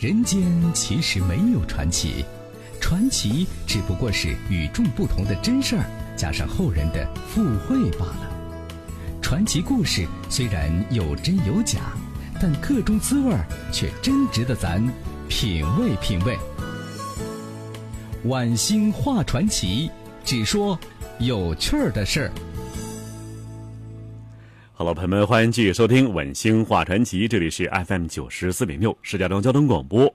人间其实没有传奇，传奇只不过是与众不同的真事儿加上后人的附会罢了。传奇故事虽然有真有假，但个中滋味儿却真值得咱品味品味。晚星话传奇，只说有趣儿的事儿。好了，朋友们，欢迎继续收听《稳星话传奇》，这里是 FM 九十四点六石家庄交通广播，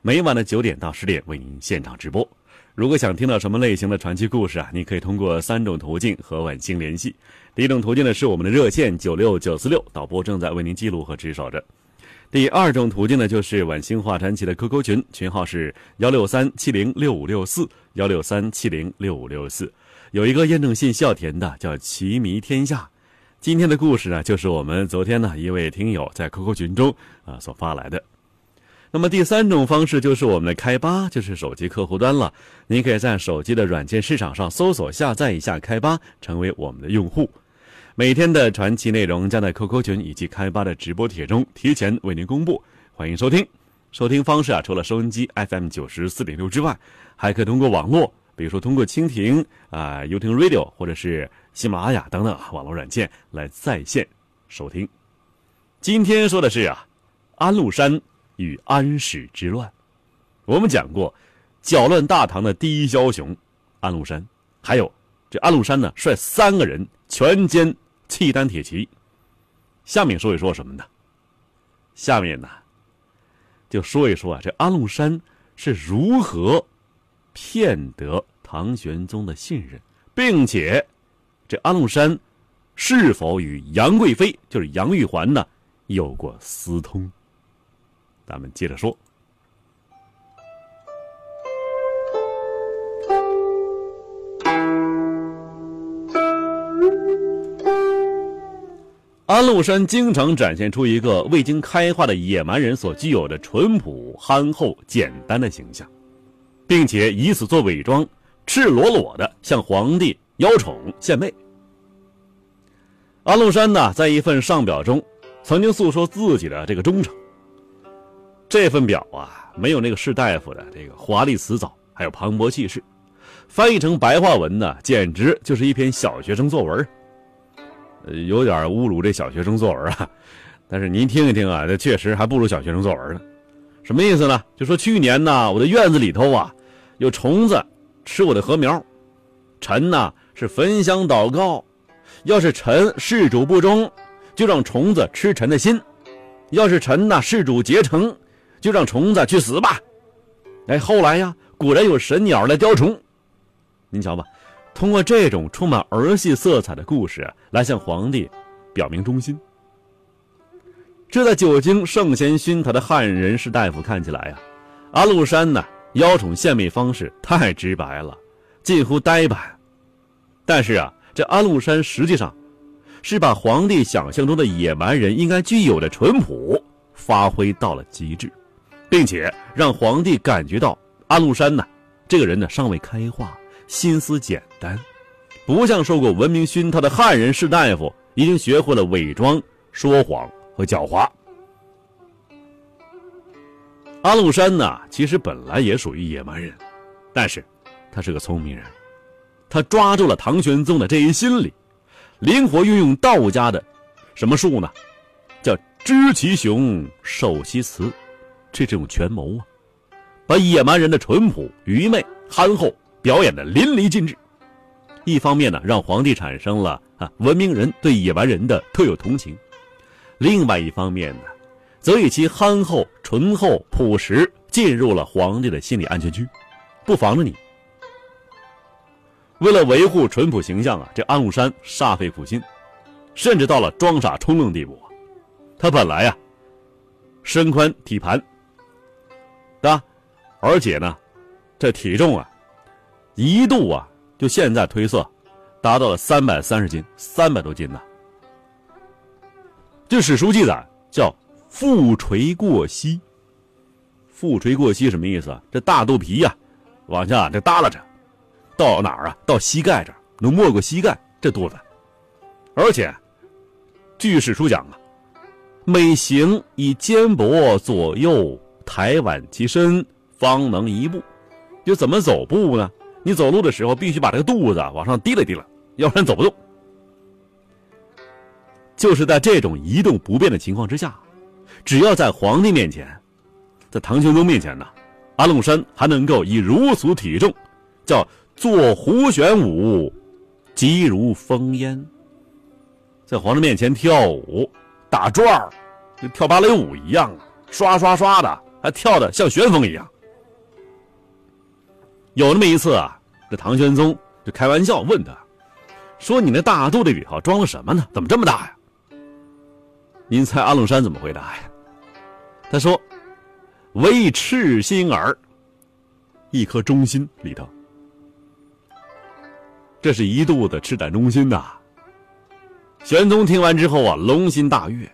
每晚的九点到十点为您现场直播。如果想听到什么类型的传奇故事啊，你可以通过三种途径和晚星联系。第一种途径呢是我们的热线九六九四六，导播正在为您记录和值守着。第二种途径呢就是晚星话传奇的 QQ 群，群号是幺六三七零六五六四幺六三七零六五六四，有一个验证信需要填的，叫奇迷天下。今天的故事呢，就是我们昨天呢一位听友在 QQ 群中啊所发来的。那么第三种方式就是我们的开吧，就是手机客户端了。您可以在手机的软件市场上搜索下载一下开吧，成为我们的用户。每天的传奇内容将在 QQ 群以及开吧的直播帖中提前为您公布，欢迎收听。收听方式啊，除了收音机 FM 九十四点六之外，还可以通过网络，比如说通过蜻蜓啊、YouTun Radio 或者是。喜马拉雅等等网络软件来在线收听。今天说的是啊，安禄山与安史之乱。我们讲过，搅乱大唐的第一枭雄安禄山，还有这安禄山呢，率三个人全歼契丹铁骑。下面说一说什么呢？下面呢，就说一说啊，这安禄山是如何骗得唐玄宗的信任，并且。这安禄山是否与杨贵妃，就是杨玉环呢，有过私通？咱们接着说。安禄山经常展现出一个未经开化的野蛮人所具有的淳朴、憨厚、简单的形象，并且以此做伪装，赤裸裸的向皇帝。邀宠献媚。安禄山呢，在一份上表中，曾经诉说自己的这个忠诚。这份表啊，没有那个士大夫的这个华丽辞藻，还有磅礴气势，翻译成白话文呢，简直就是一篇小学生作文。呃，有点侮辱这小学生作文啊。但是您听一听啊，这确实还不如小学生作文呢。什么意思呢？就说去年呢，我的院子里头啊，有虫子吃我的禾苗，臣呢。是焚香祷告，要是臣事主不忠，就让虫子吃臣的心；要是臣呐事主结成，就让虫子去死吧。哎，后来呀，果然有神鸟来叼虫。您瞧吧，通过这种充满儿戏色彩的故事来向皇帝表明忠心。这在久经圣贤熏陶的汉人士大夫看起来呀，安禄山呢邀宠献媚方式太直白了，近乎呆板。但是啊，这安禄山实际上是把皇帝想象中的野蛮人应该具有的淳朴发挥到了极致，并且让皇帝感觉到安禄山呢这个人呢尚未开化，心思简单，不像受过文明熏陶的汉人士大夫已经学会了伪装、说谎和狡猾。安禄山呢，其实本来也属于野蛮人，但是他是个聪明人。他抓住了唐玄宗的这一心理，灵活运用道家的什么术呢？叫知其雄，守其雌，这种权谋啊，把野蛮人的淳朴、愚昧、憨厚表演的淋漓尽致。一方面呢，让皇帝产生了啊文明人对野蛮人的特有同情；另外一方面呢，则以其憨厚、醇厚、朴实进入了皇帝的心理安全区，不防着你。为了维护淳朴形象啊，这安禄山煞费苦心，甚至到了装傻充愣地步。他本来呀，身宽体盘，对吧？而且呢，这体重啊，一度啊，就现在推测，达到了三百三十斤，三百多斤呢。据史书记载叫“腹垂过膝”，腹垂过膝什么意思啊？这大肚皮呀，往下这耷拉着。到哪儿啊？到膝盖这儿，能没过膝盖这肚子。而且，据史书讲啊，每行以肩膊左右抬挽其身，方能一步。就怎么走步呢？你走路的时候必须把这个肚子往上提了提了，要不然走不动。就是在这种移动不便的情况之下，只要在皇帝面前，在唐玄宗面前呢，阿禄山还能够以如此体重，叫做胡旋舞，疾如风烟，在皇上面前跳舞打转儿，就跳芭蕾舞一样啊，刷刷刷的，还跳的像旋风一样。有那么一次啊，这唐玄宗就开玩笑问他，说：“你那大肚子里头装了什么呢？怎么这么大呀？”您猜阿禄山怎么回答呀？他说：“为赤心耳，一颗忠心里头。这是一肚子赤胆忠心呐。”玄宗听完之后啊，龙心大悦。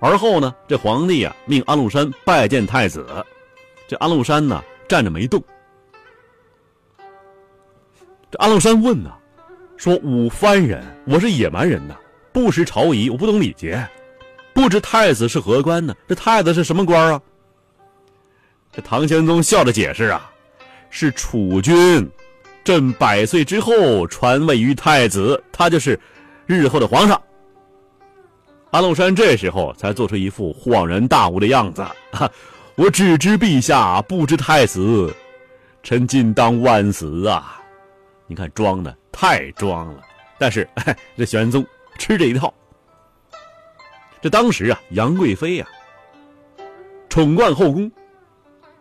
而后呢，这皇帝啊，命安禄山拜见太子。这安禄山呢，站着没动。这安禄山问呢，说：“吾番人，我是野蛮人呐，不识朝仪，我不懂礼节，不知太子是何官呢？这太子是什么官啊？”这唐玄宗笑着解释啊：“是储君，朕百岁之后传位于太子，他就是日后的皇上。”安禄山这时候才做出一副恍然大悟的样子：“哈，我只知陛下，不知太子，臣今当万死啊！”你看装的太装了，但是 这玄宗吃这一套。这当时啊，杨贵妃呀宠冠后宫，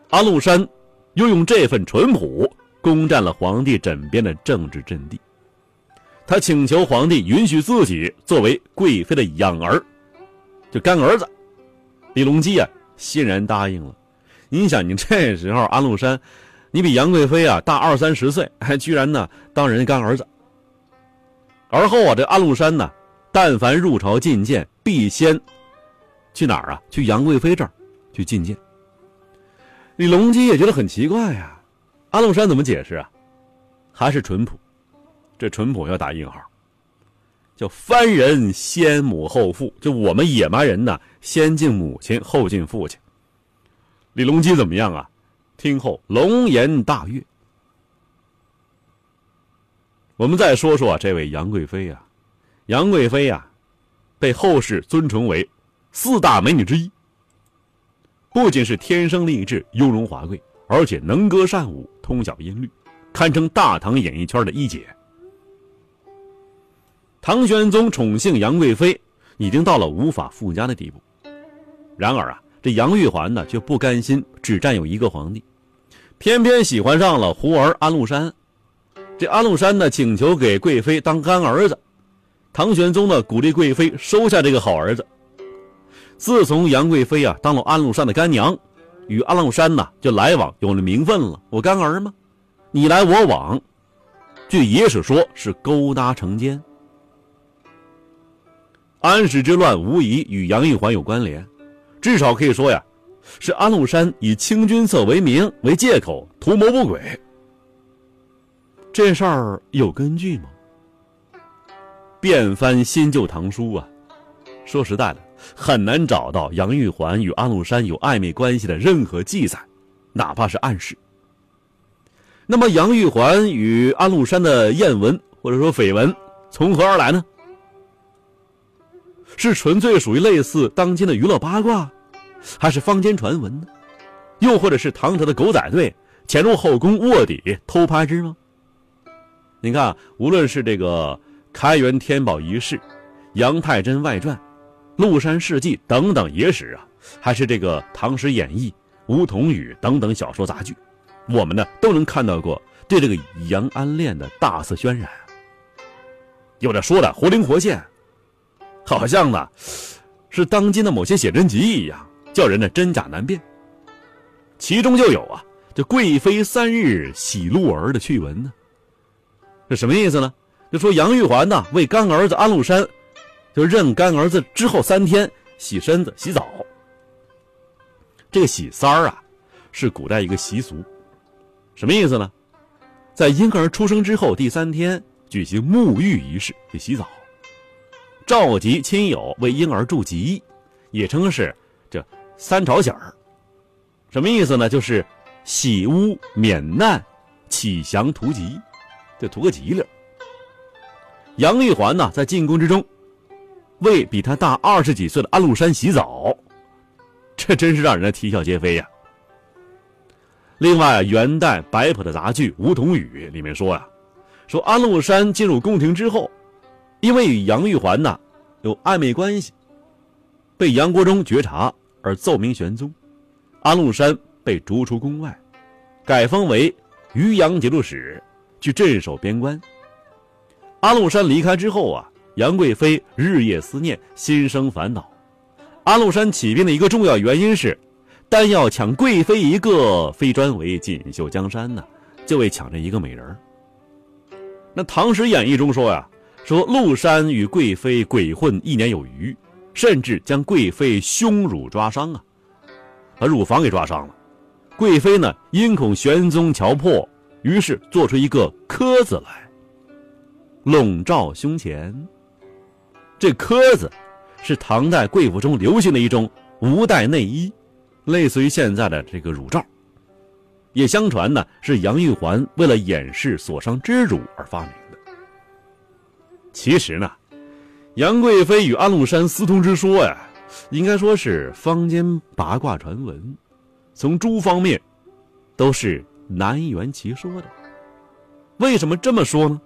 安禄山又用这份淳朴攻占了皇帝枕边的政治阵地。他请求皇帝允许自己作为贵妃的养儿，就干儿子。李隆基啊欣然答应了。你想，你这时候安禄山。你比杨贵妃啊大二三十岁，还居然呢当人家干儿子。而后啊，这安禄山呢，但凡入朝觐见，必先去哪儿啊？去杨贵妃这儿去觐见。李隆基也觉得很奇怪呀，安禄山怎么解释啊？还是淳朴，这淳朴要打引号，叫番人先母后父，就我们野蛮人呢，先敬母亲，后敬父亲。李隆基怎么样啊？听后龙颜大悦。我们再说说这位杨贵妃呀，杨贵妃呀，被后世尊崇为四大美女之一。不仅是天生丽质、雍容华贵，而且能歌善舞、通晓音律，堪称大唐演艺圈的一姐。唐玄宗宠幸杨贵妃，已经到了无法复加的地步。然而啊，这杨玉环呢，却不甘心只占有一个皇帝。偏偏喜欢上了胡儿安禄山，这安禄山呢请求给贵妃当干儿子，唐玄宗呢鼓励贵妃收下这个好儿子。自从杨贵妃啊当了安禄山的干娘，与安禄山呢就来往有了名分了。我干儿吗？你来我往，据野史说是勾搭成奸。安史之乱无疑与杨玉环有关联，至少可以说呀。是安禄山以清君侧为名为借口图谋不轨，这事儿有根据吗？遍翻新旧唐书啊，说实在的，很难找到杨玉环与安禄山有暧昧关系的任何记载，哪怕是暗示。那么杨玉环与安禄山的艳闻或者说绯闻从何而来呢？是纯粹属于类似当今的娱乐八卦？还是坊间传闻呢？又或者是唐朝的狗仔队潜入后宫卧底偷拍之吗？你看，无论是这个开元天宝遗事、杨太真外传、麓山事迹等等野史啊，还是这个唐诗演义、梧桐雨等等小说杂剧，我们呢都能看到过对这个杨安恋的大肆渲染。有的说的活灵活现，好像呢是当今的某些写真集一样。叫人呢真假难辨，其中就有啊，这贵妃三日喜鹿儿的趣闻呢。这什么意思呢？就说杨玉环呢为干儿子安禄山，就认干儿子之后三天洗身子洗澡。这个洗三儿啊，是古代一个习俗，什么意思呢？在婴儿出生之后第三天举行沐浴仪式，去洗澡，召集亲友为婴儿祝吉，也称是这。三朝喜儿，什么意思呢？就是洗污免难，启降图吉，就图个吉利。杨玉环呢，在进宫之中，为比他大二十几岁的安禄山洗澡，这真是让人啼笑皆非呀。另外，元代白朴的杂剧《梧桐雨》里面说呀，说安禄山进入宫廷之后，因为与杨玉环呢有暧昧关系，被杨国忠觉察而奏明玄宗，安禄山被逐出宫外，改封为渔阳节度使，去镇守边关。安禄山离开之后啊，杨贵妃日夜思念，心生烦恼。安禄山起兵的一个重要原因是，单要抢贵妃一个，非专为锦绣江山呢，就为抢这一个美人那《唐史演义》中说呀，说禄山与贵妃鬼混一年有余，甚至将贵妃胸乳抓伤啊，把乳房给抓伤了。贵妃呢，因恐玄宗瞧破，于是做出一个科字来。笼罩胸前，这科子是唐代贵妇中流行的一种无带内衣，类似于现在的这个乳罩。也相传呢，是杨玉环为了掩饰所伤之乳而发明的。其实呢，杨贵妃与安禄山私通之说呀，应该说是坊间八卦传闻，从诸方面都是难圆其说的。为什么这么说呢？